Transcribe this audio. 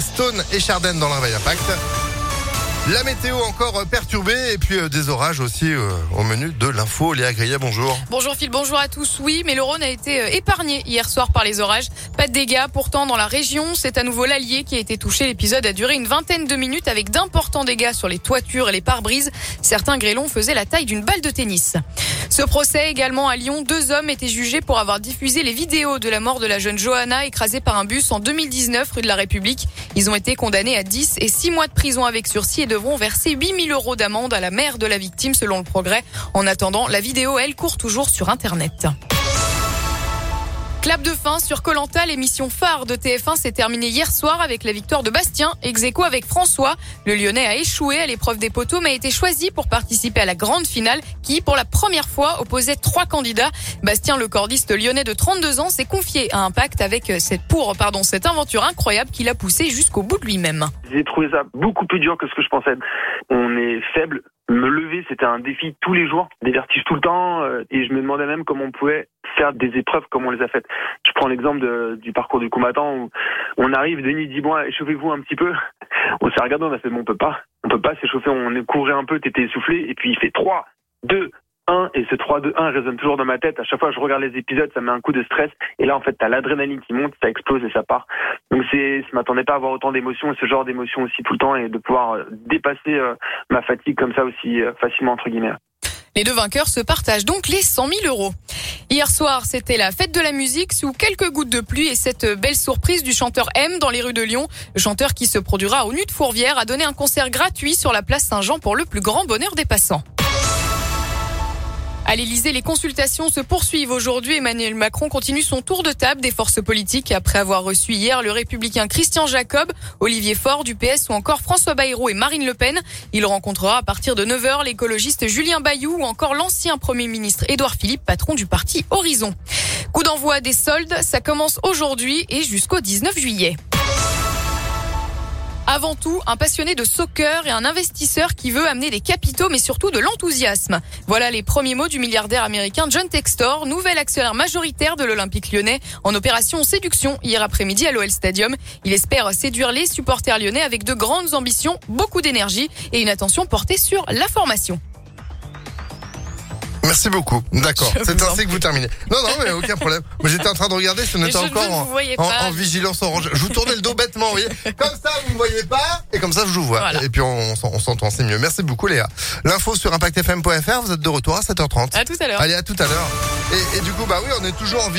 Stone et Chardin dans le réveil impact. La météo encore perturbée et puis euh, des orages aussi euh, au menu de l'info. Léa Grillet, bonjour. Bonjour Phil, bonjour à tous. Oui, mais le Rhône a été euh, épargné hier soir par les orages. Pas de dégâts. Pourtant, dans la région, c'est à nouveau l'Allier qui a été touché. L'épisode a duré une vingtaine de minutes avec d'importants dégâts sur les toitures et les pare-brises. Certains grêlons faisaient la taille d'une balle de tennis. Ce procès également à Lyon, deux hommes étaient jugés pour avoir diffusé les vidéos de la mort de la jeune Johanna écrasée par un bus en 2019 rue de la République. Ils ont été condamnés à 10 et 6 mois de prison avec sursis et devront verser 8000 euros d'amende à la mère de la victime selon le progrès. En attendant, la vidéo, elle, court toujours sur Internet. Clap de fin sur Colanta, l'émission phare de TF1 s'est terminée hier soir avec la victoire de Bastien, ex avec François. Le Lyonnais a échoué à l'épreuve des poteaux mais a été choisi pour participer à la grande finale qui, pour la première fois, opposait trois candidats. Bastien, le cordiste lyonnais de 32 ans, s'est confié à Impact avec cette pour pardon cette aventure incroyable qu'il a poussé jusqu'au bout de lui-même. J'ai trouvé ça beaucoup plus dur que ce que je pensais. On est faible. Me lever, c'était un défi tous les jours, des vertiges tout le temps, euh, et je me demandais même comment on pouvait faire des épreuves comme on les a faites. Je prends l'exemple du parcours du combattant où on arrive, Denis dit bon, échauffez-vous un petit peu. On s'est regardé, on a fait bon, on peut pas, on peut pas s'échauffer, on couru un peu, t'étais essoufflé, et puis il fait 3, 2, 1 et ce 3 2 1 résonne toujours dans ma tête. À chaque fois que je regarde les épisodes, ça met un coup de stress et là en fait, t'as l'adrénaline qui monte, ça explose et ça part. Donc c'est je m'attendais pas à avoir autant d'émotions et ce genre d'émotions aussi tout le temps et de pouvoir euh, dépasser euh, ma fatigue comme ça aussi euh, facilement entre guillemets. Les deux vainqueurs se partagent donc les 100 000 euros. Hier soir, c'était la fête de la musique sous quelques gouttes de pluie et cette belle surprise du chanteur M dans les rues de Lyon. Le chanteur qui se produira au Nu de Fourvière a donné un concert gratuit sur la place Saint-Jean pour le plus grand bonheur des passants. À l'Elysée, les consultations se poursuivent aujourd'hui. Emmanuel Macron continue son tour de table des forces politiques après avoir reçu hier le républicain Christian Jacob, Olivier Faure du PS ou encore François Bayrou et Marine Le Pen. Il rencontrera à partir de 9h l'écologiste Julien Bayou ou encore l'ancien Premier ministre Édouard Philippe, patron du parti Horizon. Coup d'envoi des soldes, ça commence aujourd'hui et jusqu'au 19 juillet. Avant tout, un passionné de soccer et un investisseur qui veut amener des capitaux mais surtout de l'enthousiasme. Voilà les premiers mots du milliardaire américain John Textor, nouvel actionnaire majoritaire de l'Olympique lyonnais en opération séduction hier après-midi à l'OL Stadium. Il espère séduire les supporters lyonnais avec de grandes ambitions, beaucoup d'énergie et une attention portée sur la formation. Merci beaucoup. D'accord. C'est ainsi que vous terminez. Non, non, mais aucun problème. Moi, j'étais en train de regarder si on était encore en, vigilance orange. Je vous tournais le dos bêtement, vous voyez. Comme ça, vous ne voyez pas, et comme ça, je vous vois. Et puis, on, s'entend, c'est mieux. Merci beaucoup, Léa. L'info sur impactfm.fr, vous êtes de retour à 7h30. À tout à l'heure. Allez, à tout à l'heure. Et, et, du coup, bah oui, on est toujours en